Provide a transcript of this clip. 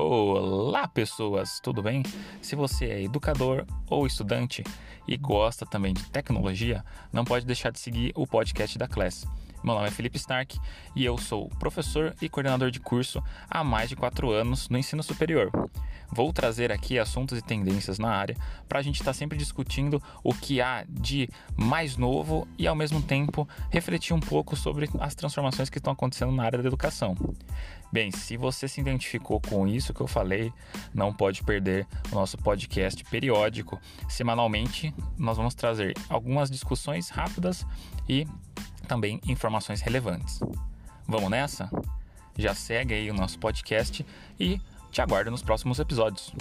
Olá, pessoas, tudo bem? Se você é educador ou estudante e gosta também de tecnologia, não pode deixar de seguir o podcast da Class. Meu nome é Felipe Stark e eu sou professor e coordenador de curso há mais de quatro anos no ensino superior. Vou trazer aqui assuntos e tendências na área para a gente estar tá sempre discutindo o que há de mais novo e, ao mesmo tempo, refletir um pouco sobre as transformações que estão acontecendo na área da educação. Bem, se você se identificou com isso que eu falei, não pode perder o nosso podcast periódico. Semanalmente, nós vamos trazer algumas discussões rápidas e também informações relevantes. Vamos nessa? Já segue aí o nosso podcast e te aguardo nos próximos episódios.